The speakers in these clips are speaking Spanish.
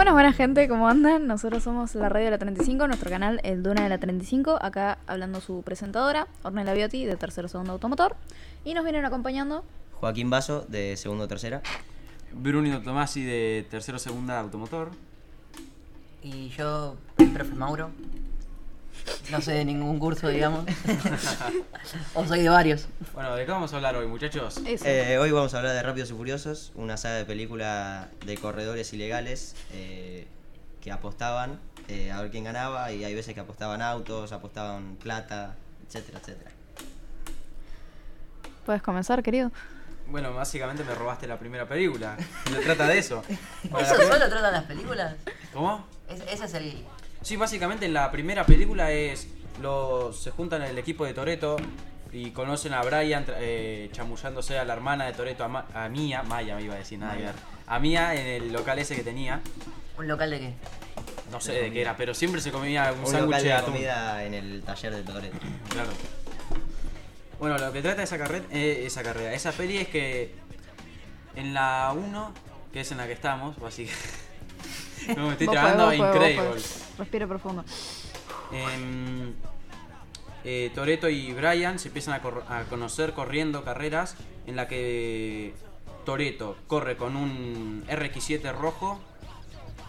Buenas, buenas gente, ¿cómo andan? Nosotros somos la Radio de la 35, nuestro canal El Duna de la 35, acá hablando su presentadora, Ornella Biotti, de Tercero Segundo Automotor, y nos vienen acompañando Joaquín Vaso, de segundo tercera. Brunino Tomasi de tercero segunda automotor. Y yo, el profe Mauro. No sé de ningún curso, digamos. o soy de varios. Bueno, ¿de qué vamos a hablar hoy, muchachos? Eh, hoy vamos a hablar de Rápidos y Furiosos, una saga de película de corredores ilegales eh, que apostaban eh, a ver quién ganaba y hay veces que apostaban autos, apostaban plata, etcétera, etcétera. Puedes comenzar, querido. Bueno, básicamente me robaste la primera película. Se trata de eso. Bueno, la ¿Eso primer- solo tratan las películas? ¿Cómo? Es- ese es el. Sí, básicamente en la primera película es los se juntan el equipo de Toreto y conocen a Brian eh, chamullándose a la hermana de Toreto, a, Ma- a Mía, Maya me iba a decir, nada que ver. A Mía en el local ese que tenía, ¿Un local de qué? no sé de qué era, pero siempre se comía un, Un sándwich local de atún. comida en el taller de Toretto. Claro. Bueno, lo que trata esa carrera, esa carrera, esa peli es que en la 1, que es en la que estamos, básicamente. no, me estoy vos increíble. podés. Respira profundo. Em, eh, Toreto y Brian se empiezan a, cor- a conocer corriendo carreras en la que Toreto corre con un RX7 rojo,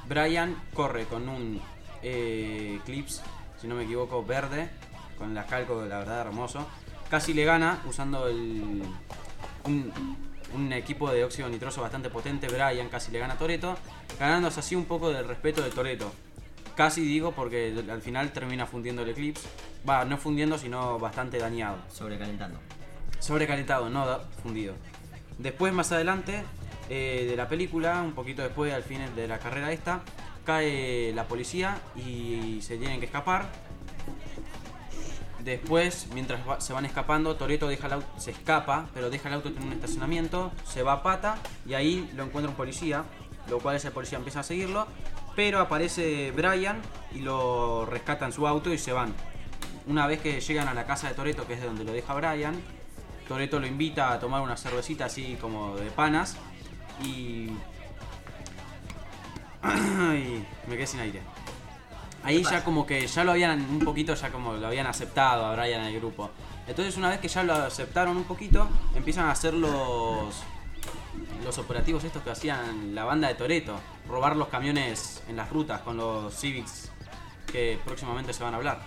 Brian corre con un eh, Eclipse, si no me equivoco, verde, con la calco, la verdad, hermoso. Casi le gana usando el, un, un equipo de óxido nitroso bastante potente. Brian casi le gana a Toreto, ganándose así un poco del respeto de Toreto. Casi digo porque al final termina fundiendo el Eclipse. Va, no fundiendo, sino bastante dañado. Sobrecalentando. Sobrecalentado, no fundido. Después, más adelante eh, de la película, un poquito después, al final de la carrera esta, cae la policía y se tienen que escapar. Después, mientras se van escapando, Toreto deja el auto, se escapa, pero deja el auto en un estacionamiento, se va a pata y ahí lo encuentra un policía, lo cual ese policía empieza a seguirlo, pero aparece Brian y lo rescata en su auto y se van. Una vez que llegan a la casa de Toreto, que es de donde lo deja Brian, Toreto lo invita a tomar una cervecita así como de panas y... Ay, me quedé sin aire. Ahí ya como que ya lo habían un poquito, ya como lo habían aceptado a Brian en el grupo. Entonces una vez que ya lo aceptaron un poquito, empiezan a hacer los los operativos estos que hacían la banda de Toreto, robar los camiones en las rutas con los Civics que próximamente se van a hablar.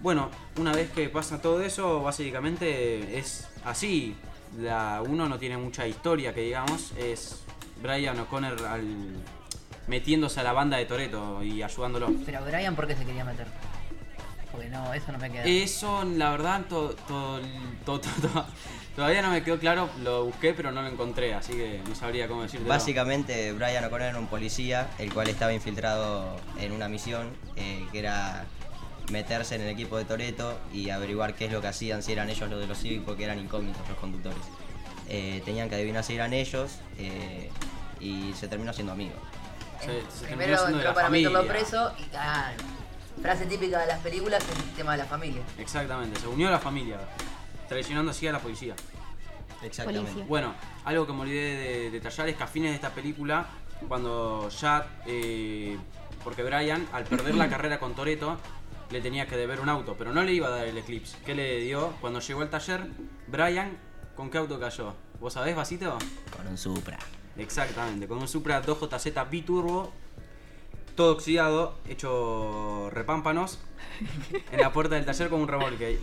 Bueno, una vez que pasa todo eso, básicamente es así. La 1 no tiene mucha historia, que digamos, es Brian O'Connor al- metiéndose a la banda de Toreto y ayudándolo. Pero Brian, ¿por qué se quería meter? Porque no, eso no me queda. Eso, la verdad, to- to- to- to- to- todavía no me quedó claro, lo busqué pero no lo encontré, así que no sabría cómo decirte. Básicamente, Brian O'Connor era un policía, el cual estaba infiltrado en una misión eh, que era meterse en el equipo de Toreto y averiguar qué es lo que hacían, si eran ellos los de los Civic, porque eran incógnitos los conductores. Eh, tenían que adivinar si eran ellos eh, y se terminó siendo amigo. Se Primero entró la para meterlo familia. preso y. Ah, frase típica de las películas: el tema de la familia. Exactamente, se unió a la familia, traicionando así a la policía. Exactamente. Policía. Bueno, algo que me olvidé de detallar es que a fines de esta película, cuando ya. eh, porque Brian, al perder la carrera con Toreto, le tenía que deber un auto, pero no le iba a dar el Eclipse. ¿Qué le dio? Cuando llegó al taller, Brian, ¿con qué auto cayó? ¿Vos sabés, Vasito? Con un Supra. Exactamente, con un Supra 2JZ biturbo, todo oxidado, hecho repámpanos, en la puerta del taller con un remolque.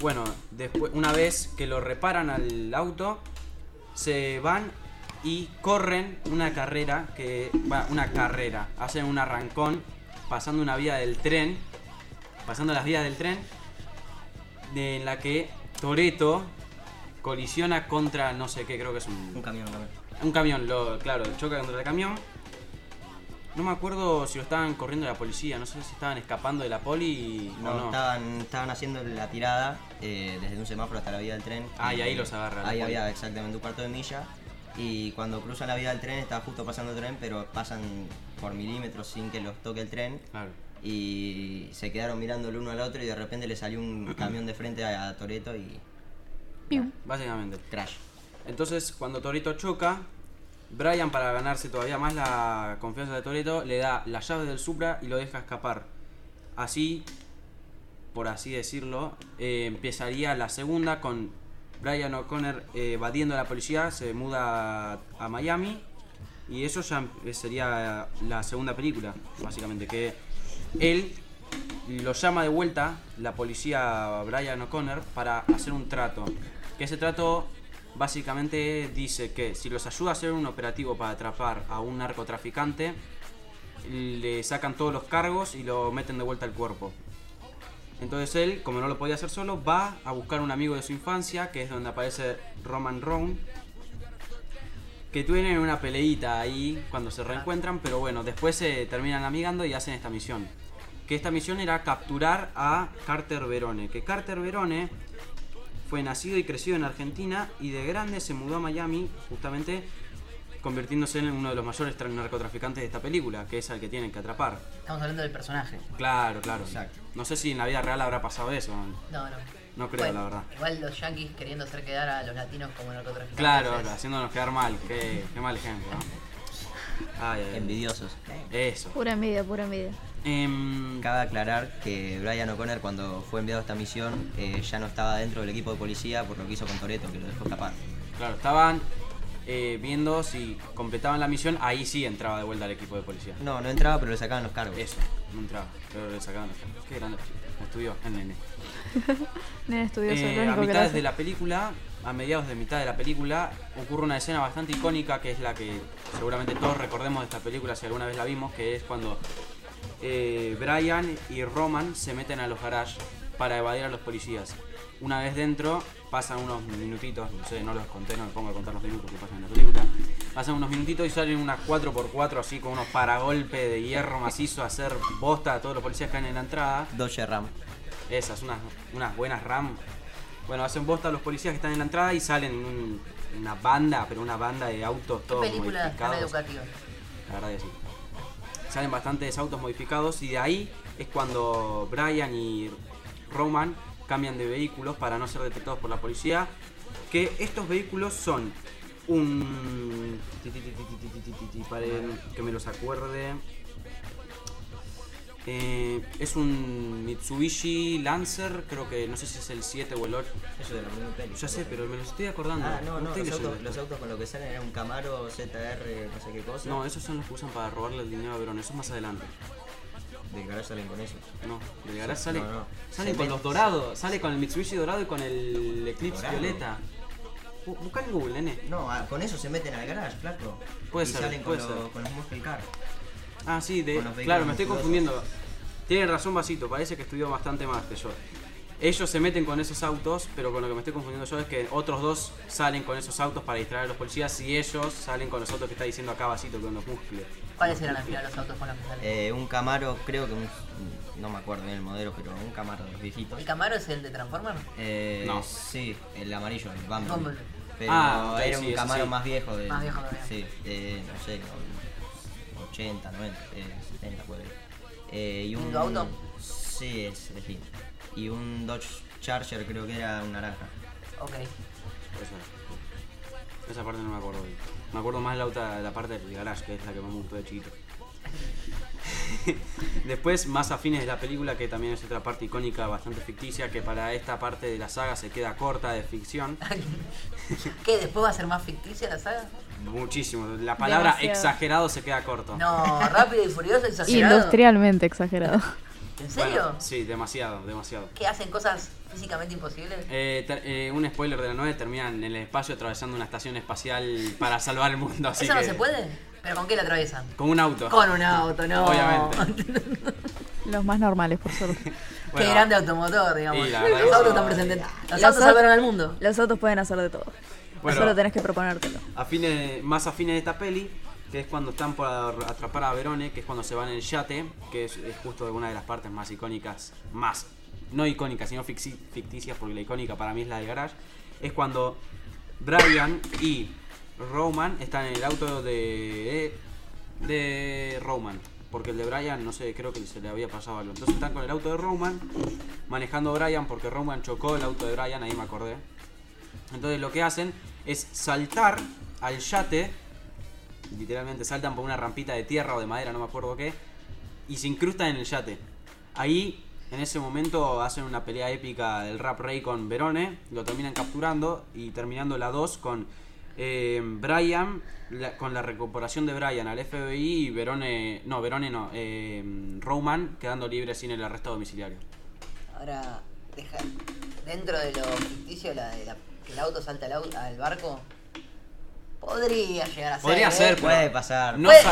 Bueno, después, una vez que lo reparan al auto, se van y corren una carrera, que una carrera, hacen un arrancón, pasando una vía del tren, pasando las vías del tren, en la que Toreto colisiona contra no sé qué, creo que es un, Un camión, un camión. un camión, lo, claro, choca contra el camión. No me acuerdo si lo estaban corriendo la policía, no sé si estaban escapando de la poli o No, no. Estaban, estaban haciendo la tirada eh, desde un semáforo hasta la vía del tren. Ah, y ahí los agarra la Ahí había exactamente un cuarto de milla. Y cuando cruzan la vía del tren, estaba justo pasando el tren, pero pasan por milímetros sin que los toque el tren. Claro. Y se quedaron mirando el uno al otro y de repente le salió un camión de frente a, a Toreto y Básicamente. Entonces, cuando Torito choca, Brian, para ganarse todavía más la confianza de Toreto, le da la llave del Supra y lo deja escapar. Así, por así decirlo, eh, empezaría la segunda con Brian O'Connor eh, evadiendo a la policía, se muda a, a Miami y eso ya sería la segunda película, básicamente, que él lo llama de vuelta la policía Brian O'Connor para hacer un trato. Que ese trato básicamente dice que si los ayuda a hacer un operativo para atrapar a un narcotraficante, le sacan todos los cargos y lo meten de vuelta al cuerpo. Entonces él, como no lo podía hacer solo, va a buscar un amigo de su infancia, que es donde aparece Roman Roan, que tienen una peleita ahí cuando se reencuentran, pero bueno, después se terminan amigando y hacen esta misión. Que esta misión era capturar a Carter Verone, que Carter Verone fue nacido y crecido en Argentina y de grande se mudó a Miami, justamente convirtiéndose en uno de los mayores tra- narcotraficantes de esta película, que es al que tienen que atrapar. Estamos hablando del personaje. Claro, claro. Exacto. No sé si en la vida real habrá pasado eso. No, no. No creo, la verdad. Igual los yankees queriendo hacer quedar a los latinos como narcotraficantes. Claro, es- haciéndonos quedar mal. Qué, qué mal ejemplo. ¿no? Ay, ay, ay. Envidiosos. Eso. Pura envidia, pura envidia. Em, Cabe aclarar que Brian O'Connor cuando fue enviado a esta misión eh, ya no estaba dentro del equipo de policía por lo que hizo con Toreto, que lo dejó escapar. claro, estaban eh, viendo si completaban la misión, ahí sí entraba de vuelta al equipo de policía. No, no entraba pero le sacaban los cargos. Eso, no entraba, pero le sacaban los cargos. Qué grande. Estudió el nene. Nene estudioso, Eh, lo a único que mitad hace. de la película, a mediados de mitad de la película, ocurre una escena bastante icónica que es la que seguramente todos recordemos de esta película si alguna vez la vimos, que es cuando eh, Brian y Roman se meten a los garages para evadir a los policías. Una vez dentro, pasan unos minutitos, no sé, no los conté, no me pongo a contar los minutos que pasan en la película. Pasan unos minutitos y salen unas 4x4 así con unos paragolpes de hierro macizo a hacer bosta a todos los policías que están en la entrada. Dodge Ram. Esas, unas, unas buenas RAM. Bueno, hacen bosta a los policías que están en la entrada y salen una banda, pero una banda de autos todos película modificados. educativa? La verdad sí. Salen bastantes autos modificados y de ahí es cuando Brian y Roman cambian de vehículos para no ser detectados por la policía. Que estos vehículos son un... que me los acuerde eh, es un Mitsubishi Lancer, creo que no sé si es el 7 o el 8. Eso de la misma peli. Ya sé, pero me los estoy acordando. Ah, no, no, los autos, los autos con lo que salen era un Camaro ZR, no sé qué cosa. No, esos son los que usan para robarle el dinero a Verón, eso es más adelante. Del garage salen con eso. No, del garage Sí, sale, no, con los dorados, sale con el Mitsubishi dorado y con el Eclipse ¿Dorado? violeta. Bu- Busca en Google, nene. No, ah, con eso se meten al garage, flaco. Puede y ser, salen puede con, ser. los- con los muscle car. Ah, sí, de, claro, me estoy confundiendo. Tiene razón Vasito, parece que estudió bastante más que yo. Ellos se meten con esos autos, pero con lo que me estoy confundiendo yo es que otros dos salen con esos autos para distraer a los policías y ellos salen con los autos que está diciendo acá Vasito con los músculos. ¿Cuáles eran al final los autos con los que salen? Eh, un Camaro, creo que un, no me acuerdo bien el modelo, pero un Camaro de los viejitos. ¿El Camaro es el de Transformer? Eh, No. Sí, el amarillo, el Bumblebee. Bumblebee. Pero Ah, era sí, un Camaro sí. más viejo. De, Más viejo todavía. Sí, de, no sé, 80, 90, eh, 70 puede. Eh, y un ¿Lindo auto? Sí, es elegí. Y un Dodge Charger creo que era un naranja. Ok. Esa, esa parte no me acuerdo bien. Me acuerdo más la, otra, la parte del garage, que es la que más me gustó de chiquito. Después, más afines de la película, que también es otra parte icónica, bastante ficticia, que para esta parte de la saga se queda corta de ficción. ¿Qué? ¿Después va a ser más ficticia la saga? Muchísimo. La palabra Demasiado. exagerado se queda corto. No, rápido y furioso, exagerado. Industrialmente exagerado. ¿En Bueno, serio? sí, demasiado, demasiado. ¿Que hacen cosas físicamente imposibles? Eh, ter- eh, un spoiler de la 9 terminan en el espacio atravesando una estación espacial para salvar el mundo. Así ¿Eso no se puede? ¿Pero con qué la atraviesan? Con un auto. Con un auto, no. Obviamente. Los más normales, por suerte. Qué grande automotor, digamos. Los autos están presentes. Los Los autos au- salvaron al mundo. Los autos pueden hacer de todo. Bueno. Solo tenés que proponértelo. a fines- más afines de esta peli, que es cuando están por atrapar a Verone, que es cuando se van en el yate, que es, es justo una de las partes más icónicas, más, no icónicas, sino ficti- ficticias, porque la icónica para mí es la del garage, es cuando Brian y Roman están en el auto de, de Roman. Porque el de Brian, no sé, creo que se le había pasado algo. Entonces están con el auto de Roman, manejando Brian, porque Roman chocó el auto de Brian, ahí me acordé. Entonces lo que hacen es saltar al yate literalmente saltan por una rampita de tierra o de madera, no me acuerdo qué, y se incrustan en el yate. Ahí, en ese momento, hacen una pelea épica del Rap Rey con Verone, lo terminan capturando y terminando la 2 con eh, Brian, la- con la recuperación de Brian al FBI y Verone, no, Verone no, eh, Roman quedando libre sin el arresto domiciliario. Ahora, deja, dentro de lo ficticio, la de la, que el auto salta al, al barco, podría llegar a ser. Podría ¿eh? ser, pero- Puede pasar. No, Puede-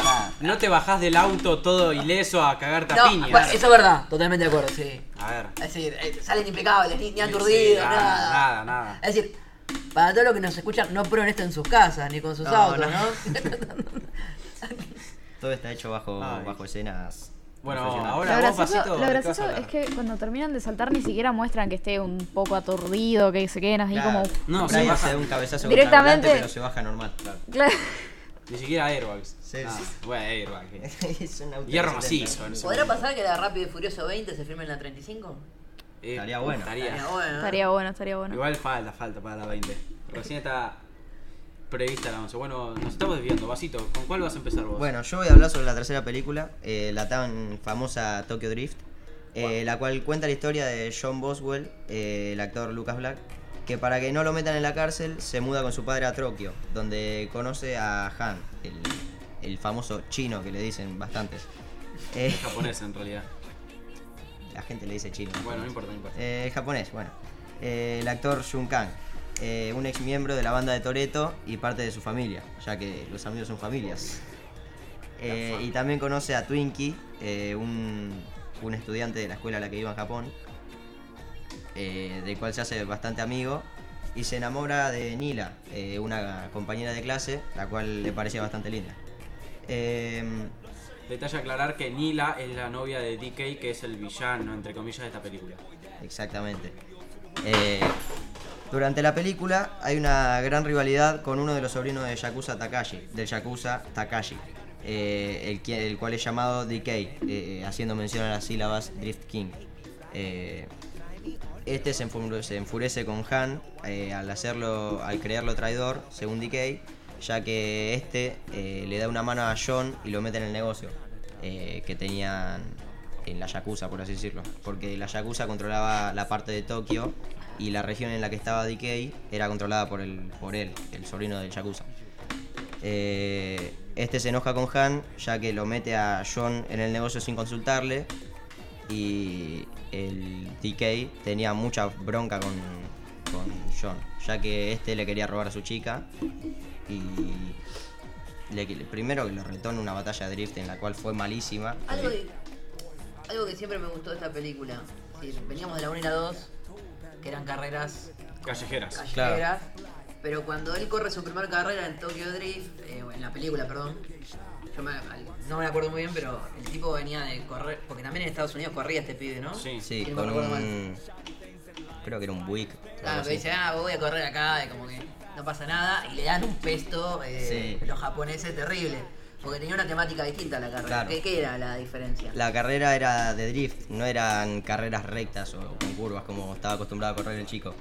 no te bajás del auto todo ileso a cagarte a No, piñas. bueno, eso es verdad, totalmente de acuerdo, sí. A ver. Es decir, eh, salen impecables, ni, ni Sí, aturdidos, nada, nada. nada, nada. Es decir, para todos los que nos escuchan, no prueben esto en sus casas ni con sus No, autos, no. ¿no? Todo está hecho bajo, Ay. bajo escenas. Bueno, ahora- Lo gracioso, Pasito, lo ¿de gracioso es que cuando terminan de saltar ni siquiera muestran que esté un poco aturdido, que se queden así Claro. como... No, se baja. se da un cabezazo Directamente- contra adelante, pero se baja normal. Claro. Ni siquiera airbags. Sí, Ah, sí. Bueno, airbag. eh. es un auto Hierro de 70. macizo. ¿Podrá momento. pasar que la Rápido y Furioso 20 se firme en la 35? Eh, Estaría bueno. Estaría. Estaría bueno. ¿no? Estaría bueno, estaría bueno. Igual falta, falta para la 20. Recién está prevista la 11. Bueno, nos estamos desviando. Vasito, ¿con cuál vas a empezar vos? Bueno, yo voy a hablar sobre la tercera película, eh, la tan famosa Tokyo Drift, eh, la cual cuenta la historia de John Boswell, eh, el actor Lucas Black, que para que no lo metan en la cárcel se muda con su padre a Tokio, donde conoce a Han, el, el famoso chino que le dicen bastantes. Eh, Es japonés en realidad. La gente le dice chino. Bueno, no importa, no importa. Eh, el japonés, bueno. Eh, el actor Jun Kang, eh, un ex miembro de la banda de Toreto y parte de su familia, ya que los amigos son familias. Y también conoce a Twinkie, un, un estudiante de la escuela a la que iba en Japón, del cual se hace bastante amigo. Y se enamora de Nila, una compañera de clase, la cual le parecía bastante linda. Detalle aclarar que Nila es la novia de DK, que es el villano, entre comillas, de esta película. Exactamente. Eh, durante la película hay una gran rivalidad con uno de los sobrinos de Yakuza Takashi, del Yakuza Takashi, eh, el, cual es llamado DK, eh, haciendo mención a las sílabas Drift King. Este se enfurece, con Han al hacerlo, al creerlo traidor, según DK, ya que este eh, le da una mano a John y lo mete en el negocio eh, que tenían en la Yakuza, por así decirlo. Porque la Yakuza controlaba la parte de Tokio y la región en la que estaba DK era controlada por, el, por él, el sobrino del Yakuza. Eh, este se enoja con Han ya que lo mete a John en el negocio sin consultarle y el DK tenía mucha bronca con, con John, ya que este le quería robar a su chica y le, primero que lo retó en una batalla de drift en la cual fue malísima. Algo, de- algo que siempre me gustó de esta película. Sí, veníamos de la 1 y la 2, que eran carreras Callejeras. callejeras. Pero cuando él corre su primera carrera en Tokyo Drift, eh, en la película, perdón, yo me- no me acuerdo muy bien, pero el tipo venía de correr, porque también en Estados Unidos corría este pibe, ¿no? Sí. Sí, no con. Creo que era un Buick. Claro, que dice, ah, voy a correr acá, y como que no pasa nada, y le dan un pesto eh, Sí. los japoneses terrible. Porque tenía una temática distinta a la carrera. Claro. ¿Qué, qué era la diferencia? La carrera era de drift, no eran carreras rectas o con curvas como estaba acostumbrado a correr el chico.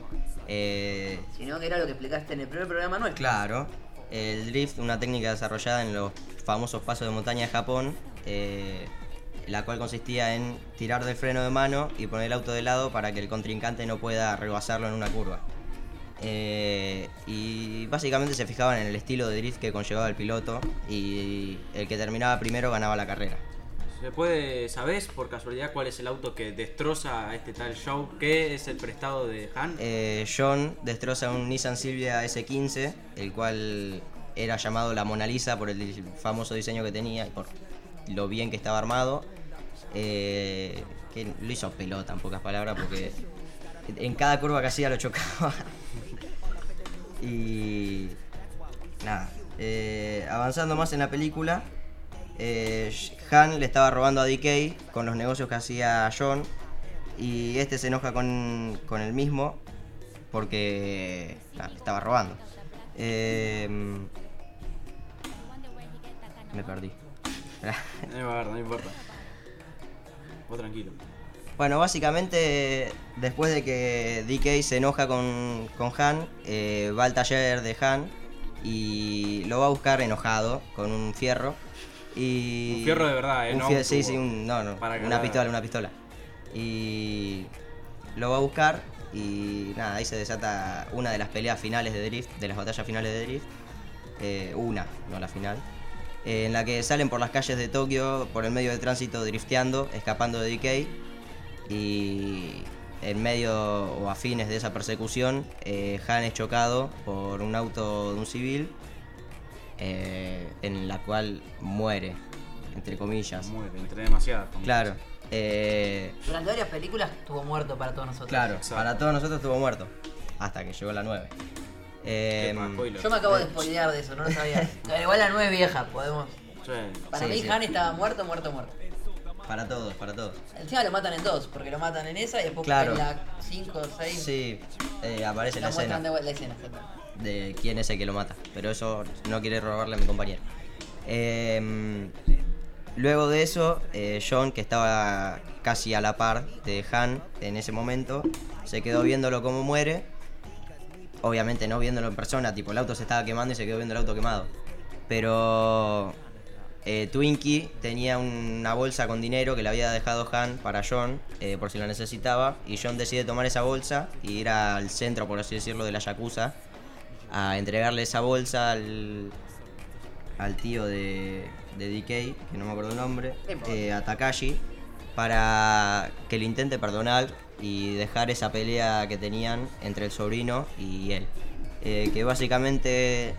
Eh, Sino que era lo que explicaste en el primer programa nuestro. claro, el drift, una técnica desarrollada en los famosos pasos de montaña de Japón, eh, la cual consistía en tirar del freno de mano y poner el auto de lado para que el contrincante no pueda rebasarlo en una curva. Eh, y básicamente se fijaban en el estilo de drift que conllevaba el piloto y el que terminaba primero ganaba la carrera. ¿Se puede, sabés por casualidad cuál es el auto que destroza a este tal show? ¿Qué es el prestado de Han? Eh, John destroza un Nissan Silvia S15, el cual era llamado la Mona Lisa por el famoso diseño que tenía y por lo bien que estaba armado. Eh, que lo hizo pelota, en pocas palabras, porque en cada curva que hacía lo chocaba. y nada, eh, avanzando más en la película, eh, Han le estaba robando a DK con los negocios que hacía John y este se enoja con, con el mismo porque nada, estaba robando. Eh, me perdí. No importa, no importa. Vos tranquilo. Bueno, básicamente después de que DK se enoja con, con Han, eh, va al taller de Han y lo va a buscar enojado con un fierro. Y Un fierro de verdad, ¿eh? un No fie- un sí, sí, un- no, no, una la- pistola, una pistola. Y lo va a buscar y nada, ahí se desata una de las peleas finales de Drift, de las batallas finales de Drift. Eh, una, no la final. eh, en la que salen por las calles de Tokio, por el medio de tránsito, drifteando, escapando de DK. Y en medio o a fines de esa persecución, eh, Han es chocado por un auto de un civil, eh, en la cual muere, entre comillas. Muere, entre demasiadas. comillas. Claro. eh, Durante varias películas estuvo muerto para todos nosotros. claro, Exacto. para todos nosotros estuvo muerto. Hasta que llegó la 9. Eh, Epa, spoiler. Yo me acabo de spoilear de eso, no lo sabía. Pero igual la 9 es vieja, podemos. Sí. Para Sí, mí sí. Han estaba muerto, muerto, muerto. Para todos, para todos. Encima lo matan en dos, porque lo matan en esa y después Claro. en la 5 o 6 Sí, eh, aparece la escena de la escena. de quién es el que lo mata. Pero eso no quiere robarle a mi compañero. Eh, luego de eso, eh, John, que estaba casi a la par de Han en ese momento, se quedó viéndolo como muere. Obviamente no viéndolo en persona, tipo el auto se estaba quemando y se quedó viendo el auto quemado. Pero eh, Twinkie tenía una bolsa con dinero que le había dejado Han para John eh, por si lo necesitaba. Y John decide tomar esa bolsa y ir al centro, por así decirlo, de la Yakuza a entregarle esa bolsa al, al tío de, de DK, que no me acuerdo el nombre, eh, a Takashi, para que le intente perdonar y dejar esa pelea que tenían entre el sobrino y él. Eh, que básicamente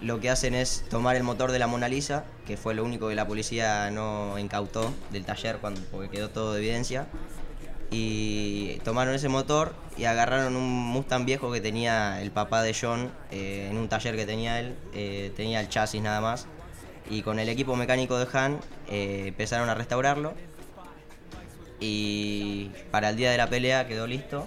lo que hacen es tomar el motor de la Mona Lisa, que fue lo único que la policía no incautó del taller cuando, porque quedó todo de evidencia. Y tomaron ese motor y agarraron un Mustang viejo que tenía el papá de John eh, en un taller que tenía él. eh, tenía el chasis nada más. Y con el equipo mecánico de Han eh, empezaron a restaurarlo. Y para el día de la pelea quedó listo.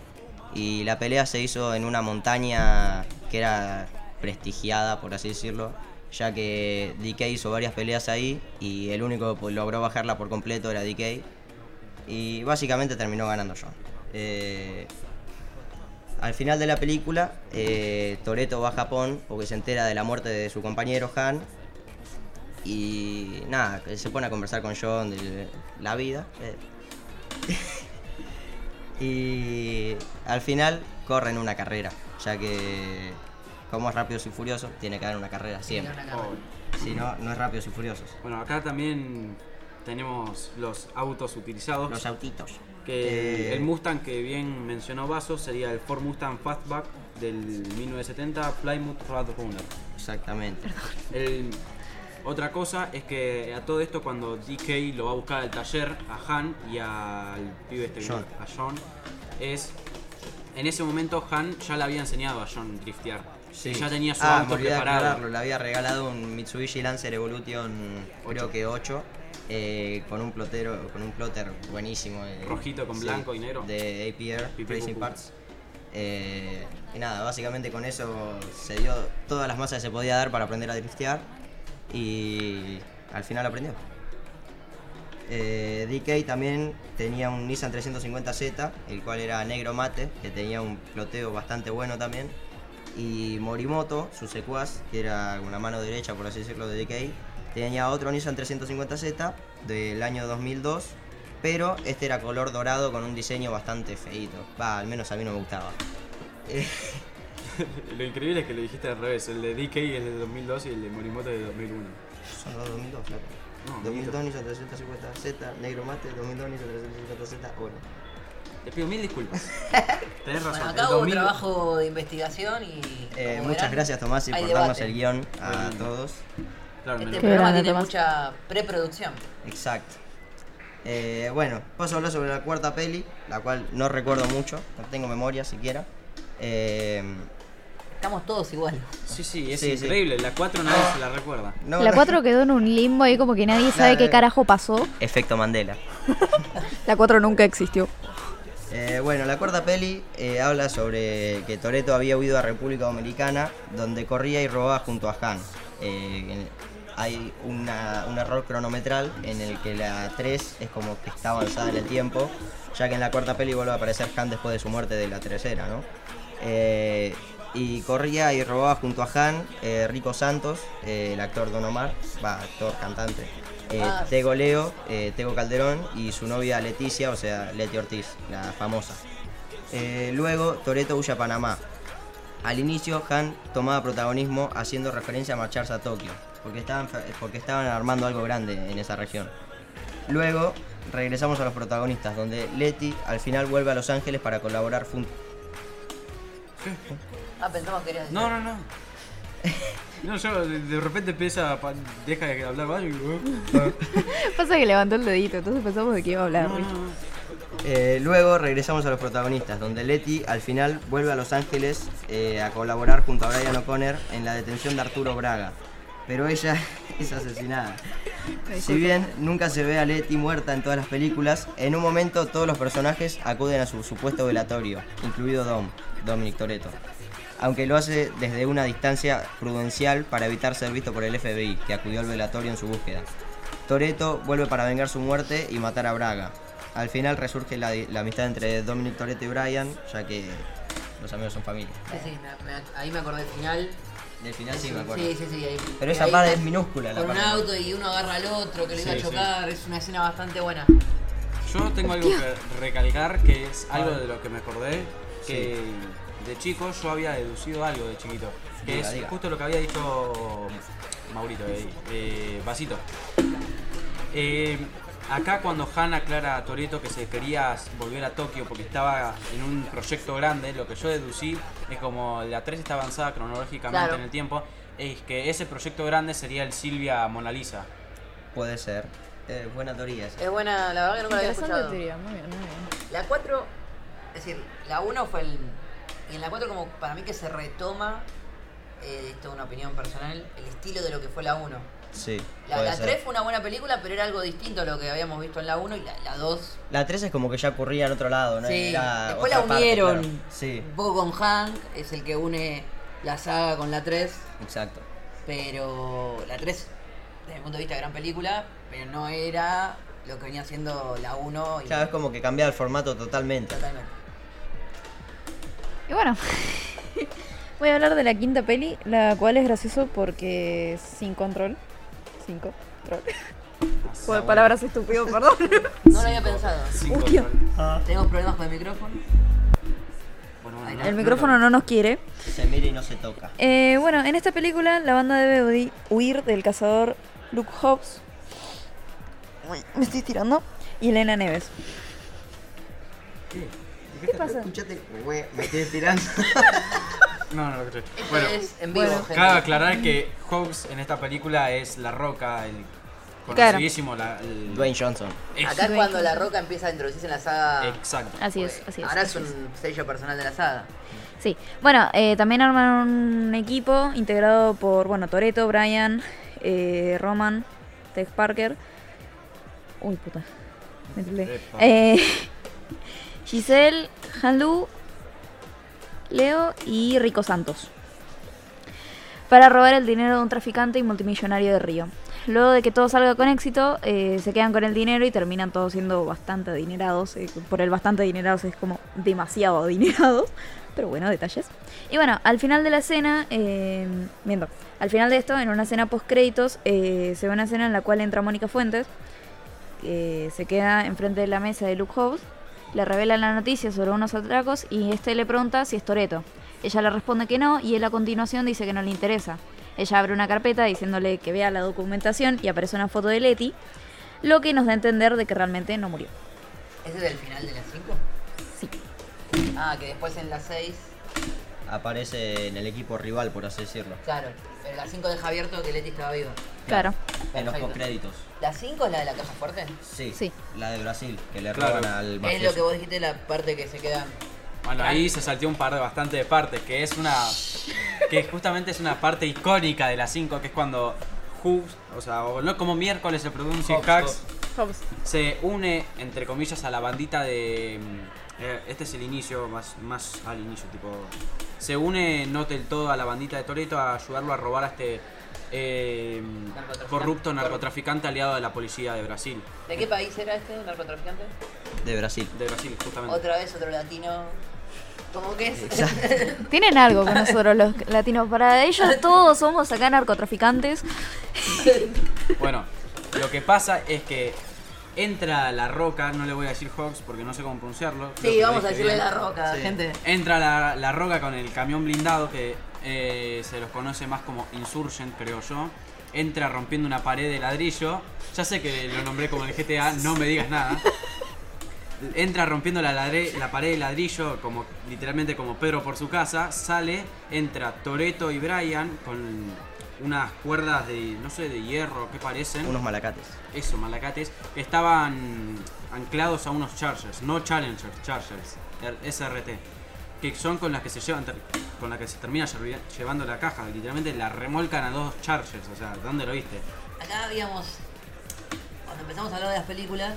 Y la pelea se hizo en una montaña que era prestigiada, por así decirlo, ya que DK hizo varias peleas ahí y el único que logró bajarla por completo era DK. Y básicamente terminó ganando John. Eh, al final de la película, eh, Toreto va a Japón porque se entera de la muerte de su compañero Han. Y nada, se pone a conversar con John de la vida. y al final corren una carrera, ya que como es Rápidos y Furiosos, tiene que haber una carrera siempre. Una carrera. Si no, no es Rápidos y Furiosos. Bueno, acá también tenemos los autos utilizados. Los autitos. que Eh, el Mustang que bien mencionó Vaso sería el Ford Mustang Fastback del 1970 Plymouth Roadrunner. Exactamente. El- otra cosa es que a todo esto cuando DK lo va a buscar al taller a Han y al pibe este John. a John es en ese momento Han ya le había enseñado a John driftear y ya tenía su ah, auto preparado Le había regalado un Mitsubishi Lancer Evolution, creo que 8, eh, con un plotero, con un plotter buenísimo. eh, Rojito con blanco y negro. De APR, Racing. Parts. Eh, y nada, básicamente con eso se dio todas las masas que se podía dar para aprender a driftear y al final aprendió. DK también tenía un Nissan 350Z, el cual era negro mate, que tenía un ploteo bastante bueno también. Y Morimoto, su secuaz, que era una mano derecha, por así decirlo, de DK, tenía otro Nissan 350Z del año 2002, pero este era color dorado con un diseño bastante feito. Va, al menos a mí no me gustaba. Lo increíble es que lo dijiste al revés el de DK es de 2002 y el de Morimoto es de 2001 son los 2002, claro. No, 2002 Nissan 350Z, negro mate, 2002 Nissan 350Z, bueno. te pido mil disculpas tenés razón Bueno, acá hubo un 2000 trabajo de investigación y. Eh, muchas verán, gracias Tomasi hay por darnos el guion a Muy todos. claro, me Este programa grande, tiene Tomás. mucha preproducción. Exacto. Eh, bueno, paso a hablar sobre la cuarta peli, la cual no recuerdo mucho, no tengo memoria siquiera. Eh, Estamos todos igual. sí sí es Sí, sí. increíble la 4 nadie se la recuerda no- La no- 4 quedó en un limbo ahí como que nadie sabe qué carajo pasó. Efecto Mandela. La 4 nunca existió. Eh, bueno, la cuarta peli eh, habla sobre que Toreto había huido a República Dominicana, donde corría y robaba junto a Han. Eh, hay una- un error cronometral en el que la 3 es como que está avanzada en el tiempo, ya que en la cuarta peli vuelve a aparecer Han después de su muerte de la tercera, ¿no? Y corría y robaba junto a Han, Rico Santos, el actor Don Omar, va, actor, cantante, eh, Ah. Tego Leo, eh, Tego Calderón y su novia Leticia, o sea, Leti Ortiz, la famosa. Eh, luego, Toreto huye a Panamá. Al inicio, Han tomaba protagonismo haciendo referencia a marcharse a Tokio, porque estaban, porque estaban armando algo grande en esa región. Luego, regresamos a los protagonistas, donde Leti al final vuelve a Los Ángeles para colaborar junto. Ah, pensamos que querías decir. No, no, no. No, yo de, repente empieza, deja de hablar y digo, "Uh". Pasa que levantó el dedito, entonces pensamos de qué iba a hablar. No, no. Eh, luego regresamos a los protagonistas, donde Letty al final vuelve a Los Ángeles eh, a colaborar junto a Brian O'Connor en la detención de Arturo Braga. Pero ella es asesinada. Si bien nunca se ve a Letty muerta en todas las películas, en un momento todos los personajes acuden a su supuesto velatorio, incluido Dom, Dominic Toretto. Aunque lo hace desde una distancia prudencial para evitar ser visto por el FBI, que acudió al velatorio en su búsqueda. Toretto vuelve para vengar su muerte y matar a Braga. Al final resurge la, la amistad entre Dominic Toretto y Brian, ya que los amigos son familia. Sí, sí, me- me- ahí me acordé del final. Del final sí me acuerdo. Sí, sí, sí. Ahí, Pero esa ahí parte es minúscula, la Con un parte. auto y uno agarra al otro que lo iba a chocar. Es una escena bastante buena. Yo tengo algo que recalcar, que es algo de lo que me acordé, que de chico yo había deducido algo de chiquito, que Diga, es diga. justo lo que había dicho Maurito, eh, eh, Vasito. Eh, acá cuando Han aclara a Toreto que se quería volver a Tokio porque estaba en un proyecto grande, lo que yo deducí es como la 3 está avanzada cronológicamente Claro. en el tiempo, es que ese proyecto grande sería el Silvia Mona Lisa. Puede ser. Eh, buena teoría esa. Es buena, la verdad que nunca la había escuchado. teoría, muy bien, muy bien. La 4, es decir, la 1 fue el. Y en la 4, como para mí que se retoma, eh, esto es una opinión personal, el estilo de lo que fue la 1. Sí. La, la ser. 3 fue una buena película, pero era algo distinto a lo que habíamos visto en la 1 y la, la 2. La 3 es como que ya ocurría en otro lado, ¿no? Sí, Era después la parte, unieron. claro. Sí, Un poco con Hank, es el que une la saga con la 3, exacto. pero la 3, desde mi punto de vista, gran película, pero no era lo que venía siendo la 1 y Claro, es como que cambiaba el formato totalmente. totalmente. Y bueno, voy a hablar de la quinta peli, la cual es gracioso porque es sin control. Sin control. Joder, palabras estúpido, perdón. No lo había pensado. Sin Uy, control. Tenemos problemas con el micrófono. Bueno, bueno, Ahí no, El no, micrófono no nos quiere. Se mira y no se toca. Eh, bueno, en esta película la banda debe hui- huir del cazador Luke Hobbs. Uy, me estoy tirando. Y Elena Neves. ¿Qué pasa? Escuchate, güey, me estoy estirando. No, no lo escuché. Esto Bueno, es en vivo, bueno. cabe aclarar que Hobbs en esta película es La Roca, el conocidísimo. La, el- Dwayne Johnson. es- Acá es cuando La Roca empieza a introducirse en la saga. Exacto. Así es, así es. Ahora así es es. un sello personal de la saga. Sí, bueno, eh, también arman un equipo integrado por, bueno, Toreto, Brian, eh, Roman, Tex Parker. Uy, puta. Me. Eh, Giselle, Hanlu, Leo y Rico Santos. Para robar el dinero de un traficante y multimillonario de Río. Luego de que todo salga con éxito, eh, se quedan con el dinero y terminan todos siendo bastante adinerados. eh, por el bastante adinerados es como demasiado adinerados. Pero bueno, detalles. Y bueno, al final de la eh, viendo, al final de esto, en una escena post créditos, se ve una escena en la cual entra Mónica Fuentes, que se queda enfrente de la mesa de Luke Hobbs, le revela la noticia sobre unos atracos y este le pregunta si es Toreto. Ella le responde que no y él a continuación dice que no le interesa. Ella abre una carpeta diciéndole que vea la documentación y aparece una foto de Letty, lo que nos da a entender de que realmente no murió. ¿Ese es el final de las 5? Sí. Ah, que después en las 6. Aparece en el equipo rival, por así decirlo. Claro, pero la 5 deja abierto que Leti estaba viva. Claro. En los Perfecto. postcréditos. ¿La 5 es la de la caja fuerte? Sí, Sí. La de Brasil, que le Claro. roban al Es mafioso. lo que vos dijiste, la parte que se queda. Bueno, ahí se salteó un par de bastante de partes, que es una. que justamente es una parte icónica de las 5, que es cuando Hoops, o sea, o no como miércoles se pronuncia Hobbs, Hacks, Hobbs. se une, entre comillas, a la bandita de. mm, Este es el inicio, más, más al inicio, tipo. Se une, no del todo, a la bandita de Toreto a ayudarlo a robar a este eh, Narcotraficante. corrupto narcotraficante aliado de la policía de Brasil. ¿De qué país era este narcotraficante? De Brasil. De Brasil, justamente. Otra vez otro latino. Como que es. Exacto. Tienen algo con nosotros los latinos. Para ellos todos somos acá narcotraficantes. Bueno, lo que pasa es que entra la roca, no le voy a decir Hawks porque no sé cómo pronunciarlo. Sí, vamos a decirle bien. la roca, Sí. gente. Entra la, la roca con el camión blindado que eh, se los conoce más como Insurgent, creo yo. Entra rompiendo una pared de ladrillo. Ya sé que lo nombré como el GTA, no me digas nada. Entra rompiendo la, ladre- la pared de ladrillo, como literalmente como Pedro por su casa. Sale, entra Toreto y Brian con unas cuerdas de, no sé, de hierro, ¿qué parecen? Unos malacates. eso, malacates, que estaban anclados a unos Chargers, no Challengers, Chargers, er- SRT, que son con las que se llevan, con las que se termina llevando la caja, literalmente la remolcan a dos Chargers, o sea, ¿dónde lo viste? Acá habíamos. Cuando empezamos a hablar de las películas,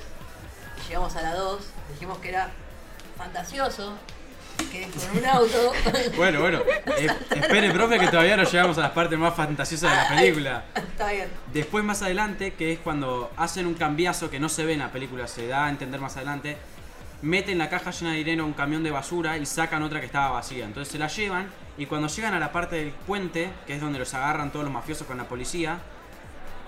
y llegamos a la 2, dijimos que era fantasioso que un auto. Bueno, bueno, eh, espere, profe, que todavía no llegamos a las partes más fantasiosas de la película. Está bien. Después más adelante, que es cuando hacen un cambiazo que no se ve en la película, se da a entender más adelante, meten la caja llena de dinero a un camión de basura y sacan otra que estaba vacía. Entonces se la llevan y cuando llegan a la parte del puente, que es donde los agarran todos los mafiosos con la policía,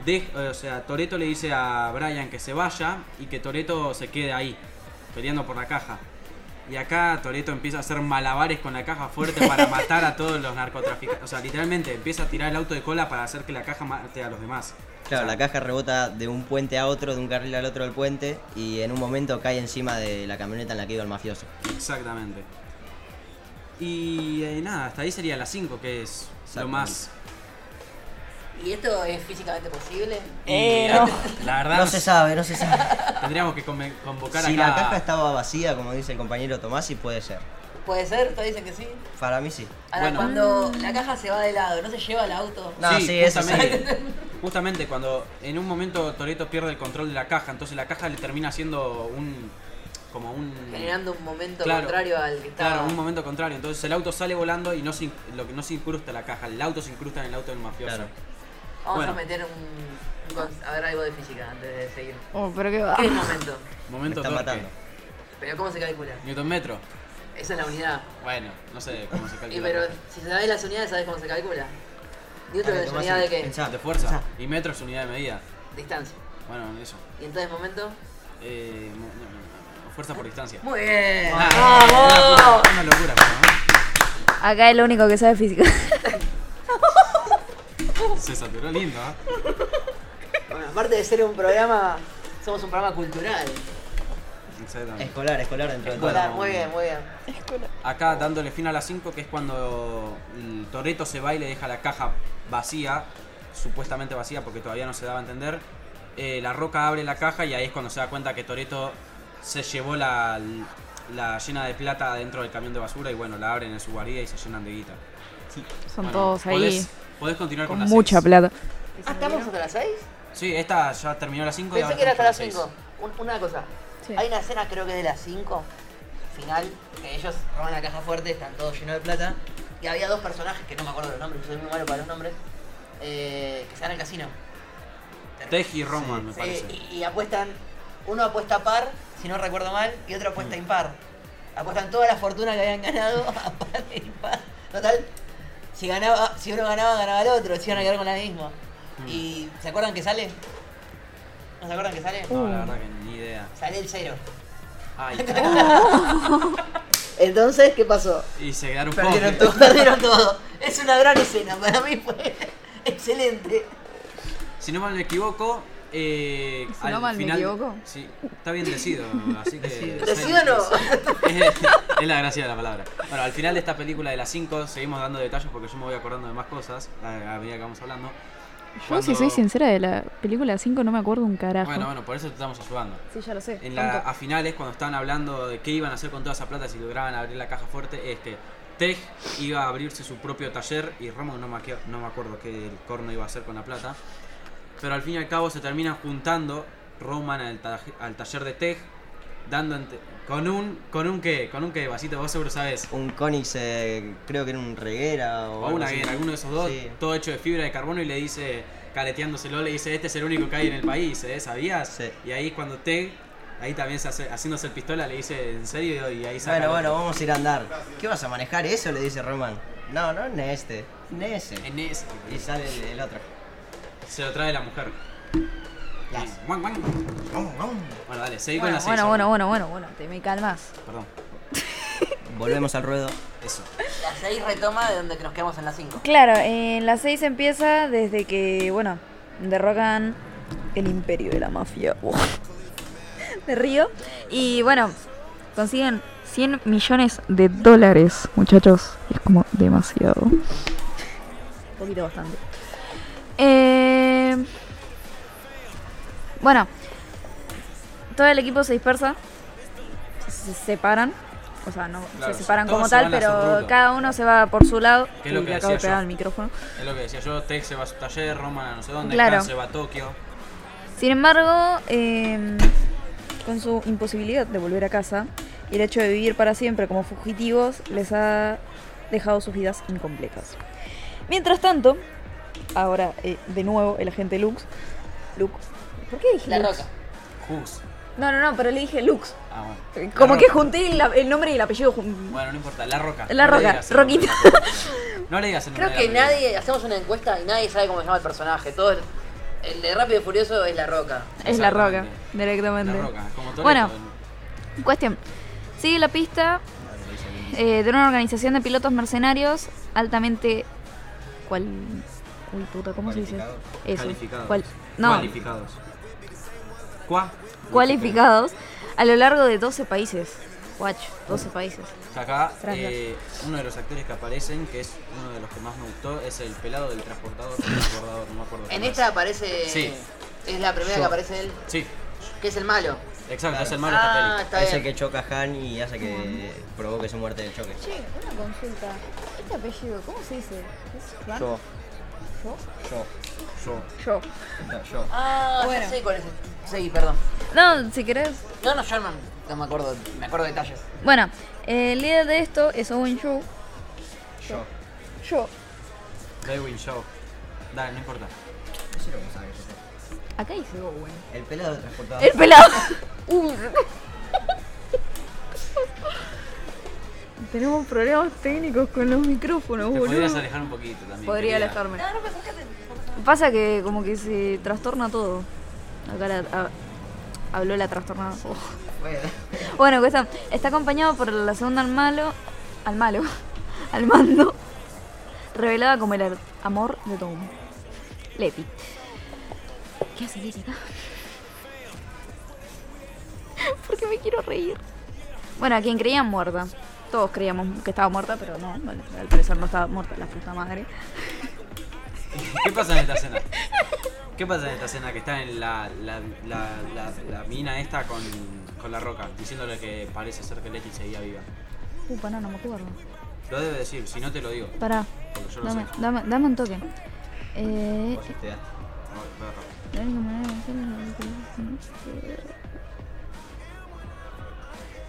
de- o sea, Toreto le dice a Brian que se vaya y que Toreto se quede ahí, peleando por la caja. Y acá Toreto empieza a hacer malabares con la caja fuerte para matar a todos los narcotraficantes. O sea, literalmente empieza a tirar el auto de cola para hacer que la caja mate a los demás. Claro, O sea, la caja rebota de un puente a otro, de un carril al otro del puente, y en un momento cae encima de la camioneta en la que iba el mafioso. Exactamente. Y eh, nada, hasta ahí sería la 5, que es lo más. ¿Y esto es físicamente posible? Y Eh, no. la verdad, No se sabe, no se sabe. tendríamos que convocar Si acá. la caja estaba vacía, como dice el compañero Tomás, sí puede ser. ¿Puede ser? ¿Todos dicen que sí? Para mí sí. Ahora, Bueno. cuando la caja se va de lado, ¿no se lleva el auto? No, sí, eso sí. justamente, justamente cuando en un momento Toreto pierde el control de la caja, entonces la caja le termina siendo un. como un. Generando un momento Claro, contrario al que estaba. Claro, un momento contrario. Entonces el auto sale volando y no se, lo que no se incrusta la caja, el auto se incrusta en el auto del mafioso. Claro. Vamos Bueno. a meter un, A ver algo de física antes de seguir. Oh, pero qué va. ¿Qué es momento? Me Momento están matando. ¿Pero cómo se calcula? Newton metro. Esa es la unidad. Bueno, no sé cómo se Y calcula. pero si sabés las unidades, ¿sabés cómo se calcula? Newton Dale, es unidad de qué? Pensá. de fuerza. Pensá. Y metro es unidad de medida. Distancia. Bueno, eso. ¿Y entonces momento? Eh, mo- no, no, no, fuerza por distancia. Muy bien. Ah, Una locura, pero, ¿no? Acá es lo único que sabe física. Se saturó lindo, ¿eh? Bueno, aparte de ser un programa, somos un programa cultural. Escolar, escolar dentro de todo. Escolar, muy bien, muy bien. Acá dándole fin a las 5, que es cuando el Toreto se va y le deja la caja vacía, supuestamente vacía porque todavía no se daba a entender. Eh, la roca abre la caja y ahí es cuando se da cuenta que Toreto se llevó la, la llena de plata dentro del camión de basura y bueno, la abren en su guarida y se llenan de guita. Son Bueno, todos ahí Podés, podés continuar con, con las mucha seis. plata. Ah, ¿Estamos hasta las 6? Sí, esta ya terminó las 5 y Pensé ahora que era hasta las estamos 5. Una cosa. Sí. Hay una escena, creo que de las 5, final, que ellos roban la caja fuerte, están todos llenos de plata. Y había dos personajes, que no me acuerdo los nombres, yo soy muy malo para los nombres, eh, que se van al casino. Tej y Roman, me Sí, parece. y, y apuestan, uno apuesta par, si no recuerdo mal, y otro apuesta Mm. impar. Apuestan toda la fortuna que habían ganado a par e impar. Total, si, ganaba, si uno ganaba, ganaba el otro, se iban a quedar con la misma. Mm. ¿Y se acuerdan que sale? ¿No se acuerdan que sale? No, la verdad que ni idea. Sale el cero. Ay, Entonces, ¿qué pasó? y se quedaron Perdieron todo. Perdieron todo. Es una gran escena, para mí fue excelente. Si no mal me equivoco, eh, Si no mal me equivoco. Sí, está bien decido, así que. ¿Decido o no? Es, es la gracia de la palabra. Bueno, al final de esta película de las 5 seguimos dando detalles porque yo me voy acordando de más cosas a, a medida que vamos hablando. Yo, Cuando- si soy sincera, de la película 5 no me acuerdo un carajo. Bueno, bueno, por eso te estamos ayudando. Sí, ya lo sé. En la, a finales, cuando estaban hablando de qué iban a hacer con toda esa plata si lograban abrir la caja fuerte, es que Tej iba a abrirse su propio taller y Roman no me, no me acuerdo qué el corno iba a hacer con la plata. Pero al fin y al cabo se terminan juntando Roman al, ta- al taller de Tej, dando con un con un qué, con un qué, vasito, vos seguro sabés. Un Conix, eh, creo que era un reguera o, O una guerra, alguno de esos dos, Sí. todo hecho de fibra de carbono y le dice, careteándoselo, le dice, este es el único que hay en el país, ¿eh? ¿Sabías? Sí. Y ahí cuando Tej Ahí también se hace, haciéndose el pistola le dice en serio y ahí saca. Bueno, bueno, otro. vamos a ir a andar. ¿Qué vas a manejar eso? Le dice Roman. No, no en este, en ese. En. Y sale el, el otro. Se lo trae la mujer. Las. Guan, guan. Bueno, dale, seguí con Bueno, la 6. bueno, bueno, bueno, bueno, bueno, te me calmas. Perdón. Volvemos al ruedo. Eso. La 6 retoma de donde nos quedamos en la 5. Claro, en la 6 empieza desde que, bueno, derrocan el imperio de la mafia Uf. de Río. Y bueno, consiguen 100 millones de dólares, muchachos. Es como demasiado. Un poquito bastante. Eh, bueno, todo el equipo se dispersa. Se separan. O sea, no Claro, se separan como tal, pero cada uno se va por su lado. Es lo que de decía pegar yo. al micrófono. Es lo que decía yo, Tex se va a su taller, Roman a no sé dónde, Claro. Se va a Tokio. Sin embargo, eh, con su imposibilidad de volver a casa y el hecho de vivir para siempre como fugitivos les ha dejado sus vidas incompletas. Mientras tanto, ahora eh, de nuevo el agente Lux. Lux. ¿Por qué dije La Lux? roca. Hughes. No, no, no, pero le dije Lux. Ah, bueno. La Como que Roca. junté el nombre y el apellido. Bueno, no importa, La Roca. La No le Roca. Roquita. No le digas el Creo nombre que la película. nadie, hacemos una encuesta y nadie sabe cómo se llama el personaje. Todo el, el de Rápido y Furioso es la roca. Es la roca, directamente. La Roca, como. Bueno. Cuestión. Sigue la pista eh, de una organización de pilotos mercenarios altamente. ¿Cuál? Uy, puta, ¿cómo se dice? Cualificados. Eso. Calificados. cual- no, Cualificados. ¿Cuá? cualificados a lo largo de 12 países. Watch, 12 países. Acá, eh, uno de los actores que aparecen, que es uno de los que más me gustó, es el pelado del transportador. transportador, no me acuerdo En esta aparece. Sí. Es la primera Yo. que aparece él, Sí, que es el malo. exacto, es el malo ah, está es el que choca a Han y hace que provoque su muerte del choque. Che, una consulta. Este apellido, ¿cómo se dice? ¿Es Yo, ¿Yo? yo. Yo. Yo. no, yo. Ah, Bueno. ya sé cuál es. Sí, perdón. No, si querés. No, no, yo no, no me acuerdo, me acuerdo detalles. Bueno, el líder de esto es Owen Shaw. Yo. Yo. Lewin Shaw. Dale, no importa. Eso lo que sabe yo. Acá dice Owen. El pelado del transportador. El pelado. Uy. Tenemos problemas técnicos con los micrófonos, Te boludo. podrías alejar un poquito también. Podría querida. alejarme. Pasa que como que se trastorna todo. Acá la- a- habló la trastornada. Oh. Bueno. Bueno, cuestión, está acompañado por la segunda al malo, al malo, al mando, revelada como el amor de Tom. Leti. ¿Qué hace Leti acá? Porque me quiero reír. Bueno, a quien creían muerta. Todos creíamos que estaba muerta, pero no, bueno, al parecer no estaba muerta la puta madre. ¿Qué pasa en esta escena? ¿Qué pasa en esta escena que está en la, la, la, la, la mina esta con, con la roca, diciéndole que parece ser que Leti seguía viva? Upa, no, no me acuerdo. Lo debe decir, si no te lo digo. Pará, Porque yo lo dame, sé. dame, dame un toque. Eh,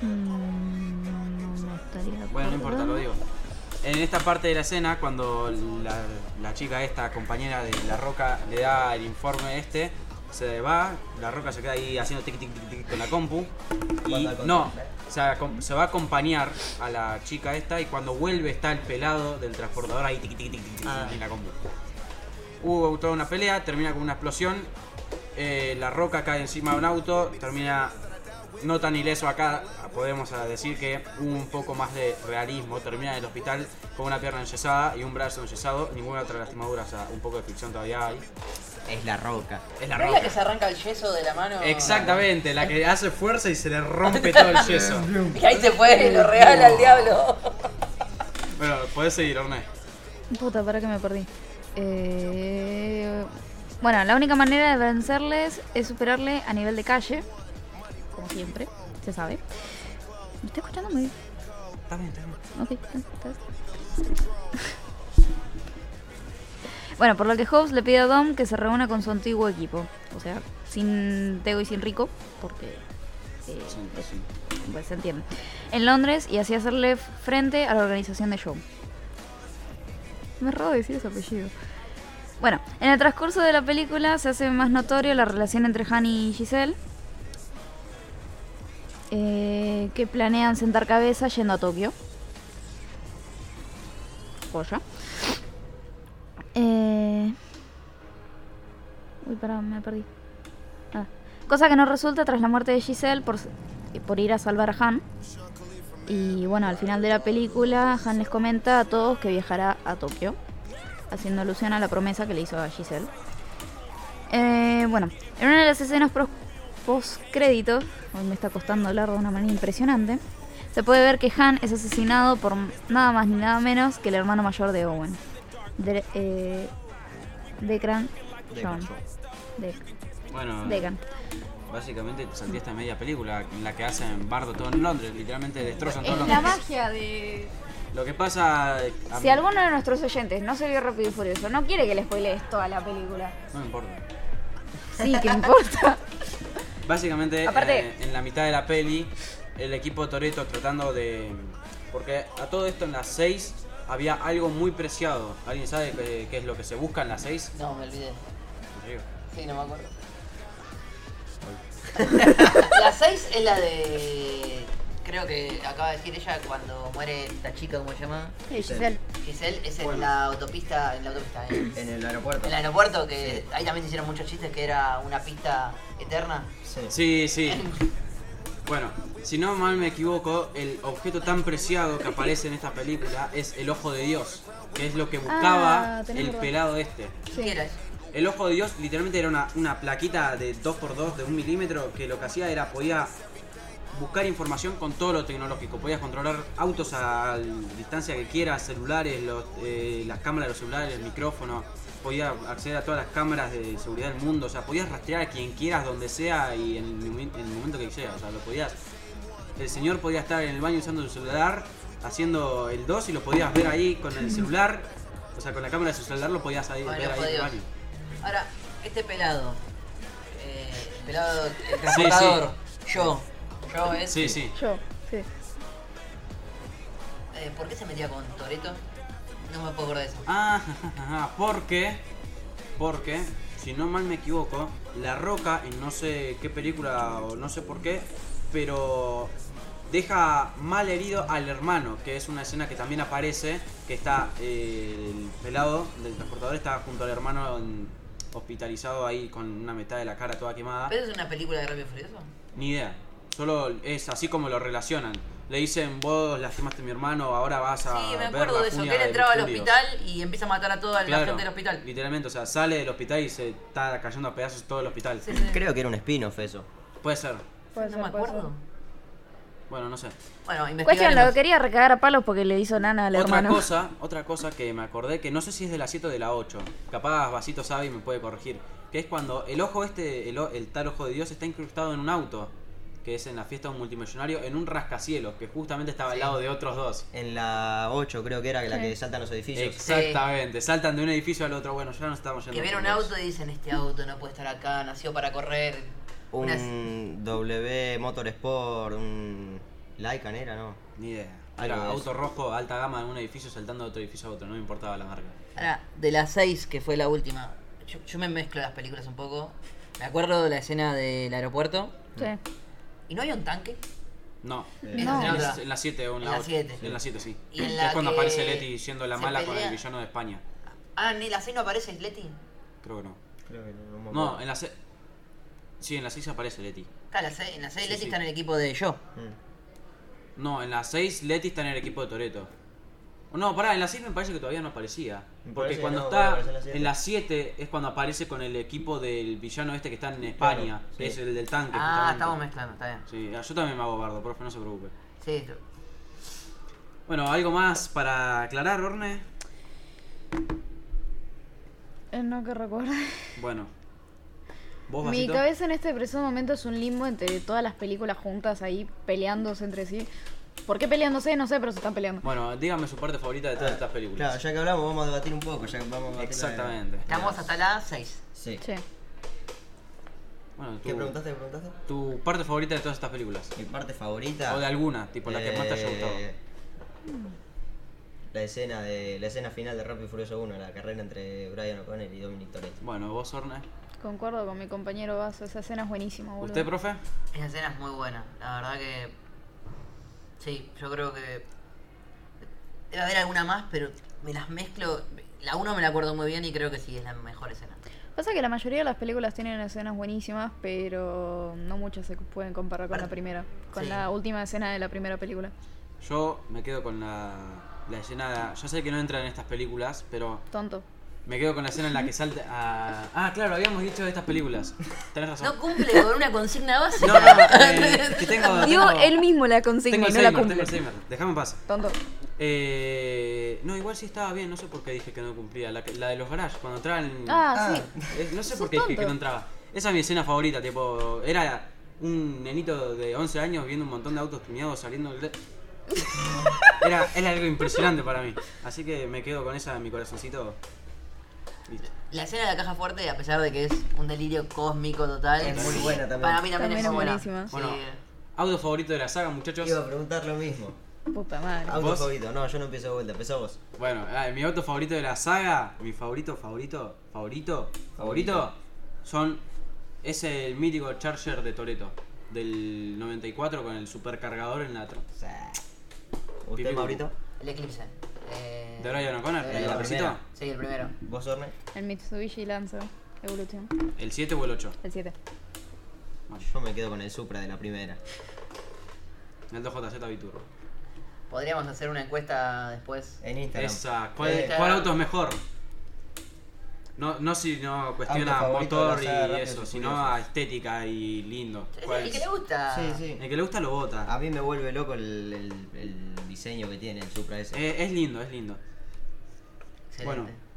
Mm, Bueno, no importa, lo digo. En esta parte de la escena, cuando la, la chica esta, compañera de La Roca, le da el informe este, se va, La Roca se queda ahí haciendo tic tic tic tic con la compu. Y no, control. o sea, com- se va a acompañar a la chica esta y cuando vuelve está el pelado del transportador ahí tic tic tic tic, tic, Ah. en la compu. Hubo toda una pelea, termina con una explosión. eh, la Roca cae encima de un auto, termina no tan ileso acá, podemos decir que hubo un poco más de realismo. Termina en el hospital con una pierna enyesada y un brazo enyesado, ninguna otra lastimadura, o sea, un poco de ficción todavía hay. Es la roca. Es la ¿No es la que roca. se arranca el yeso de la mano? Exactamente, la que hace fuerza y se le rompe todo el yeso. Y ahí se fue, lo regala al diablo. Bueno, podés seguir, Orne. Puta, para que me perdí. Eh, bueno, la única manera de vencerles es superarle a nivel de calle. Como siempre, se sabe. ¿Me está escuchando muy bien? Está bien, está bien. Ok, está- está- Bueno, por lo que Hobbs le pide a Dom que se reúna con su antiguo equipo. O sea, sin Tego y sin Rico, porque eh, es- pues se entiende. En Londres y así hacerle frente a la organización de Joe. Me robo decir ese apellido. Bueno, en el transcurso de la película se hace más notorio la relación entre Han y Giselle. Eh, que planean sentar cabeza yendo a Tokio. Joya. Eh... Uy, pará, me perdí. Cosa que no resulta tras la muerte de Giselle por, por ir a salvar a Han. Y bueno, al final de la película, Han les comenta a todos que viajará a Tokio, haciendo alusión a la promesa que le hizo a Giselle. Eh, bueno, en una de las escenas post créditos, hoy me está costando hablar de una manera impresionante, se puede ver que Han es asesinado por nada más ni nada menos que el hermano mayor de Owen, de, eh, Declan John. Dec- Bueno, Decan. básicamente te salté esta media película en la que hacen bardo todo en Londres, literalmente destrozan todo Es Londres. la magia de... Lo que pasa. a Si alguno de nuestros oyentes no se vio Rápido y Furioso, no quiere que le spoilees toda la película. No me importa. Sí, que importa. Básicamente, Aparte- eh, en la mitad de la peli, el equipo de Toreto tratando de. Porque a todo esto en las 6 había algo muy preciado. ¿Alguien sabe qué, qué es lo que se busca en las 6? No, me olvidé. Sí, no me acuerdo. la 6 es la de. Creo que acaba de decir ella cuando muere esta chica, ¿cómo se llama? Sí, Giselle. Giselle, es en Bueno. la autopista, en la autopista, en, En el aeropuerto. en el aeropuerto, que ahí también se hicieron muchos chistes que era una pista eterna. Sí. Sí, sí. Bueno, si no mal me equivoco, el objeto tan preciado que aparece en esta película es el ojo de Dios, que es lo que buscaba Ah, el pelado este. ¿Qué era eso? El ojo de Dios literalmente era una, una plaquita de 2x2 de un milímetro que lo que hacía era podía buscar información con todo lo tecnológico. Podías controlar autos a la distancia que quieras, celulares, los, eh, las cámaras de los celulares, el micrófono. Podías acceder a todas las cámaras de seguridad del mundo. O sea, podías rastrear a quien quieras, donde sea y en el, momen- en el momento que sea. O sea, lo podías. El señor podía estar en el baño usando su celular, haciendo el 2 y lo podías ver ahí con el celular. O sea, con la cámara de su celular lo podías ahí, Bueno, ver ahí en el baño. Ahora, este pelado. Eh, el pelado, el sí. transportador. Yo. Yo es. Sí, sí. Yo, sí. Eh, ¿Por qué se metía con Toreto? No me puedo acordar de eso. Ah, porque, porque, si no mal me equivoco, La Roca, en no sé qué película o no sé por qué, pero deja mal herido al hermano, que es una escena que también aparece, que está eh, el pelado del transportador está junto al hermano en- hospitalizado ahí con una mitad de la cara toda quemada. ¿Pero es una película de Rápido Furioso? Ni idea. Solo es así como lo relacionan. Le dicen, vos lastimaste a mi hermano, ahora vas a. Sí, me ver acuerdo la de eso, que él entraba al Mercurios". hospital y empieza a matar a toda la Claro, gente del hospital. Literalmente, o sea, sale del hospital y se está cayendo a pedazos todo el hospital. Sí, sí. Creo que era un spin-off eso. Puede ser. Puede no ser, me acuerdo. Bueno, no sé. Bueno, Cuestión, lo quería recagar a palos porque le hizo nana al Otra hermano. cosa, otra cosa que me acordé, que no sé si es de la 7 o de la 8. Capaz Vasito sabe y me puede corregir. Que es cuando el ojo este, el, o- el tal ojo de Dios está incrustado en un auto. Que es en la fiesta de un multimillonario, en un rascacielos, que justamente estaba al lado de otros dos. En la 8 creo que era la Sí. que saltan los edificios. Exactamente, saltan de un edificio al otro. Bueno, ya no estamos yendo. Que viene por un los- auto y dicen, este auto no puede estar acá, nació para correr. Un W Motorsport, un Lycan era, ¿no? Ni idea. Era auto rojo, alta gama en un edificio saltando de otro edificio a otro, no me importaba la marca. Ahora, de las seis, que fue la última, yo, yo me mezclo las películas un poco. Me acuerdo de la escena del aeropuerto. Sí. ¿Y no hay un tanque? No, No. en, la, en la 7 o en, En la la 8. siete. En la 7, sí. Y en Que la es cuando que aparece Leti siendo la mala con pelea- el villano de España. Ah, ¿en la 6 no aparece Leti? Creo que no. Creo que no, No, en la 6. Sí, en la 6 aparece Leti. Claro, la seis- en la 6 Sí, Leti sí. está en el equipo de yo. Mm. No, en la 6 Leti está en el equipo de Toreto. No, pará, en la 6 me parece que todavía no aparecía. Me Porque cuando no, está en la siete. en la 7 es cuando aparece con el equipo del villano este que está en España, Claro, que sí. es el del tanque. Ah, justamente. estamos mezclando, está bien. Sí, yo también me hago bardo, profe, no se preocupe. Sí, Bueno, ¿algo más para aclarar, Orne? Eh, no que recuerdo. Bueno. ¿Vos, Mi Vasito? cabeza en este preciso momento es un limbo entre todas las películas juntas ahí peleándose entre sí. ¿Por qué peleándose? No sé, pero se están peleando. Bueno, dígame su parte favorita de todas estas películas. Claro, ya que hablamos, vamos a debatir un poco. Ya que vamos a debatir la- Exactamente. estamos hasta la 6. Sí. Sí. Bueno, ¿Qué preguntaste? ¿Qué preguntaste? tu parte favorita de todas estas películas. Mi parte favorita. O de alguna, tipo la que más te haya gustado. Eh, La escena de la escena final de Rápido y Furioso 1, la carrera entre Brian O'Connor y Dominic Toretto. Bueno, vos, Orne. Concuerdo con mi compañero Vaso, esa escena es buenísima, boludo. ¿Usted, profe? Esa escena es muy buena. La verdad que. Sí, yo creo que. Debe haber alguna más, pero me las mezclo. La uno me la acuerdo muy bien y creo que sí es la mejor escena. Pasa que la mayoría de las películas tienen escenas buenísimas, pero no muchas se pueden comparar con la primera, con Sí. la última escena de la primera película. Yo me quedo con la, la escena. Yo sé que no entra en estas películas, pero Tonto. Me quedo con la escena en la que salta a. Ah, claro, habíamos dicho de estas películas. Tenés razón. No cumple con una consigna básica. No, no, eh, que tengo. Dio tengo- él mismo la consigna Tengo y no la tengo cumple. Alzheimer. Déjame en paz. Tonto. Eh, no, igual sí estaba bien, no sé por qué dije que no cumplía. La, que- la de los garage, cuando entraban. Ah, sí. Eh, no sé Sos por qué dije tonto. que no entraba. Esa es mi escena favorita, tipo. Era un nenito de 11 años viendo un montón de autos tuneados saliendo del. Era, era algo impresionante para mí. Así que me quedo con esa en mi corazoncito. Listo. La escena de la caja fuerte, a pesar de que es un delirio cósmico total, Es muy buena también. Para mí también, También es es muy buena. buenísima. Sí. Bueno, auto favorito de la saga, muchachos. Iba a preguntar lo mismo. Puta madre. Auto ¿Vos? favorito. No, yo no empiezo de vuelta, empezó vos. Bueno, ah, mi auto favorito de la saga, mi favorito, favorito, favorito, favorito, son es el mítico Charger de Toreto del 94 con el supercargador en la tro- O sea, ¿Usted, Pipi Maurito? El Eclipse. Eh, de Brian O'Connor, de el lapicito. Sí, el primero. ¿Vos, Orne? El Mitsubishi Lancer Evolution. el 7 o el 8. El 7. Yo me quedo con el Supra de la primera. El 2JZ Biturbo. Podríamos hacer una encuesta después. En Instagram. Esa, ¿cuál, Eh, cuál auto es mejor? No, no si no cuestiona motor y eso, sino a estética y lindo. Es ¿Cuál el que le gusta. Sí, sí. El que le gusta lo vota. A mí me vuelve loco el, el- el diseño que tiene el Supra ese. Eh, es lindo, es lindo. Excelente. Bueno.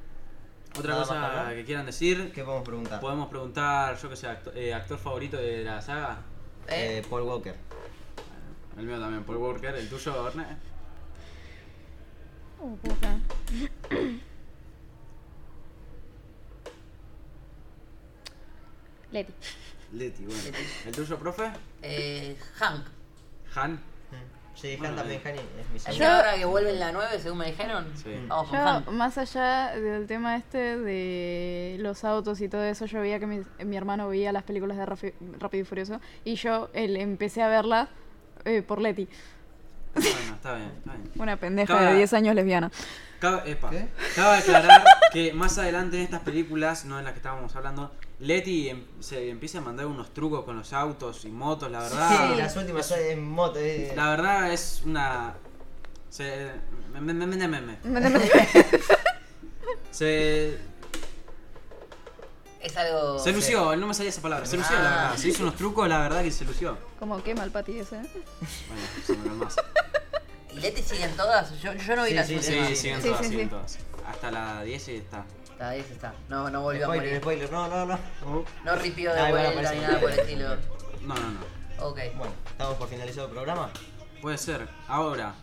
Otra Nada cosa que quieran decir, ¿Qué podemos preguntar? podemos preguntar, yo que sé, acto- eh, actor favorito de la saga. Eh, Eh, Paul Walker. El mío también, Paul Walker, el tuyo, Orne. Oh, puta. Leti. Leti, bueno. Leti. ¿El tuyo, profe? eh, Hank. Han. Mm. Sí, Bueno, Han también. Hani es mi ¿Es segundo. que ahora que vuelve en la 9, según me dijeron? Sí. Vamos con Yo, más allá del tema este de los autos y todo eso, yo veía que mi, mi hermano veía las películas de Rafi- Rápido y Furioso y yo él, empecé a verla eh, por Leti. Bueno, está bien, está bien. Una pendeja Cada- de 10 años lesbiana. Cabe, epa, ¿Qué? cabe aclarar que más adelante en estas películas, no en las que estábamos hablando, Leti em- se empieza a mandar unos trucos con los autos y motos, la verdad. Sí, las últimas son en moto. eh. La verdad es una. Se. me- me- me- me- me- me. Se. Es algo. Se lució, no me salía esa palabra. Se lució, la Ah. verdad. Se hizo unos trucos, la verdad que se lució. Como quema el pati ese. Bueno, se me calmás. ¿Y Leti siguen todas? Yo, yo no vi Sí, las sí, últimas. Sí, siguen Sí, todas, sí, siguen sí. todas. Hasta la 10 y está. Está, ahí sí está. No, no volvió a morir. spoiler. No, no, no. No ripió de Ay, vuelta ni nada por el estilo. No, no, no. Ok. Bueno, estamos por finalizado el programa. Puede ser. Ahora,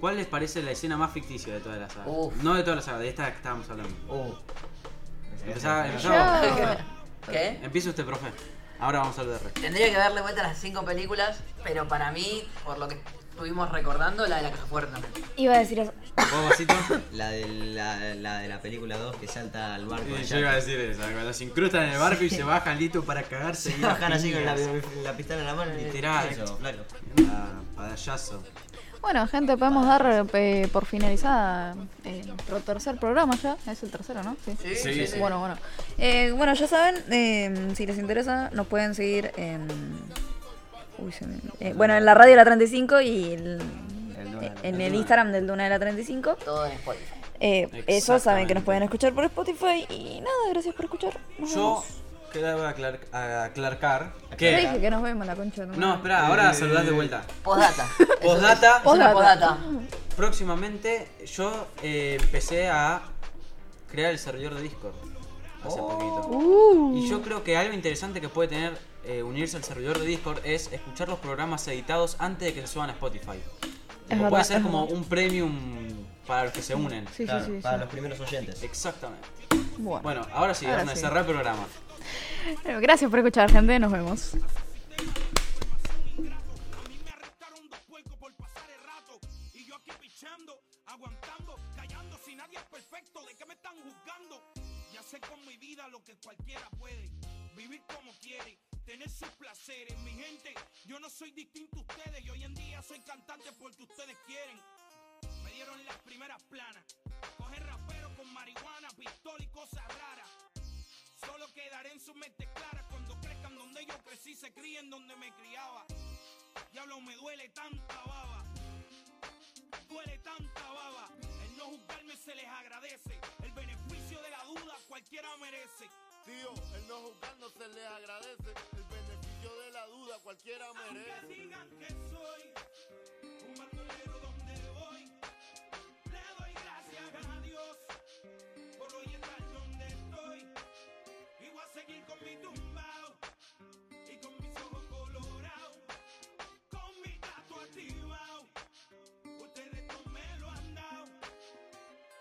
¿cuál les parece la escena más ficticia de toda la saga? Uf. No de toda la saga, de esta que estábamos hablando. Uh. Yo, ¿Qué? Empieza usted, profe. Ahora vamos al DR. Tendría que darle vuelta a las cinco películas, pero para mí, por lo que estuvimos recordando, la de la caja fuerte iba a decir eso. ¿Vos, vasito? La de la, la de la película 2 que salta al barco. Sí, yo iba a decir eso. Cuando se incrustan en el barco y se bajan listo para cagarse. Se bajan así con la, la pistola en la mano. y- Literal. Eso, flaco. Ah, Padallazo. Bueno, gente, podemos dar eh, por finalizada eh, nuestro tercer programa ya. Es el tercero, ¿no? Sí. Sí, Sí, sí. Bueno, bueno. Eh, bueno, ya saben, eh, si les interesa, nos pueden seguir en. Uy, se me- eh, bueno, en la radio de la 35 y el- El Duna. en El. Instagram del Duna de la 35. Todo en Spotify. Eh, eso saben que nos pueden escuchar por Spotify. Y nada, gracias por escuchar. Nos Yo vemos. quería aclar- a- aclarcar Yo que. dije que nos vemos la concha. No, espera, ahora saludás de vuelta. Postdata. Postdata. Es Postdata. postdata. Próximamente yo eh, empecé a crear el servidor de Discord. Hace poquito. Uh. Y yo creo que algo interesante que puede tener eh, unirse al servidor de Discord es escuchar los programas editados antes de que se suban a Spotify. O verdad, puede ser es como verdad. un premium para los que se unen. Sí, Claro, sí, sí. para sí. los primeros oyentes. Exactamente. Bueno. Bueno, ahora sí, Ahora cerrar el programa. Bueno, Gracias por escuchar, gente. Nos vemos. me arrestaron dos puercos por pasar el rato. Y yo aquí pichando, aguantando, callando. Si nadie es perfecto, ¿de qué me están juzgando? Ya sé con mi vida lo que cualquiera puede. como quiere. Tener sus placeres, mi gente. Yo no soy distinto a ustedes. Y hoy en día soy cantante porque ustedes quieren. Me dieron las primeras planas. Coger rapero con marihuana, pistola y cosas raras. Solo quedaré en su mente clara cuando crezcan donde yo crecí, se críen donde me criaba. Diablo, me duele tanta baba. Duele tanta baba. El no juzgarme se les agradece. El beneficio de la duda cualquiera merece. Tío, el no juzgar no se le agradece. El beneficio de la duda cualquiera Aunque merece. digan que soy un bandolero donde voy, le doy gracias a Dios por hoy estar donde estoy. Y voy a seguir con mi tumbao y con mis ojos colorados, con mi gato activado. Ustedes no me lo han dado.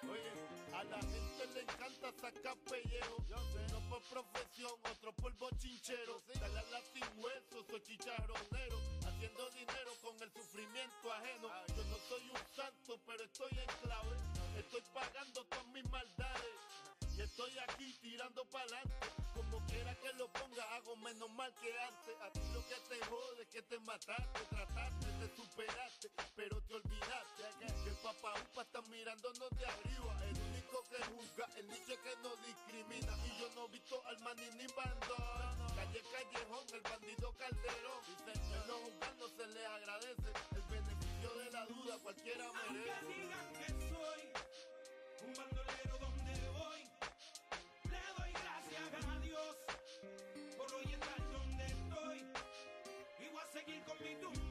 Oye, a la gente le encanta sacar pellejo. Yo sé, no por profesión, otro por bochinchero. Dale a sin hueso, soy chicharronero. Haciendo dinero con el sufrimiento ajeno. Yo no soy un santo, pero estoy en clave. Estoy pagando todas mis maldades. Y estoy aquí tirando pa'lante. Como quiera que lo ponga, hago menos mal que antes. A ti lo que te jode que te mataste, trataste, te superaste, pero te olvidaste que el papá upa está mirándonos de arriba. Que juzga, el nicho que no discrimina. Y yo no he visto al maní ni bandón. Calle Callejón, el bandido Calderón. Dice, el no juzgar no se le agradece. El beneficio de la duda cualquiera Aunque merece. digan que soy un bandolero donde voy, le doy gracias a Dios por hoy estar donde estoy. Y a seguir con mi tumbao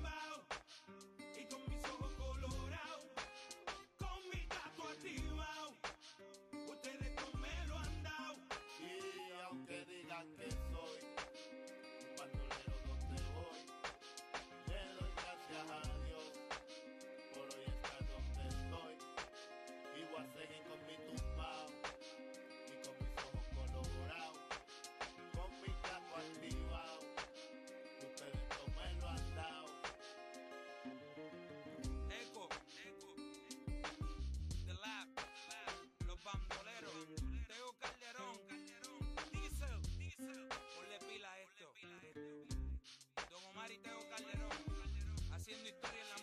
la historia en la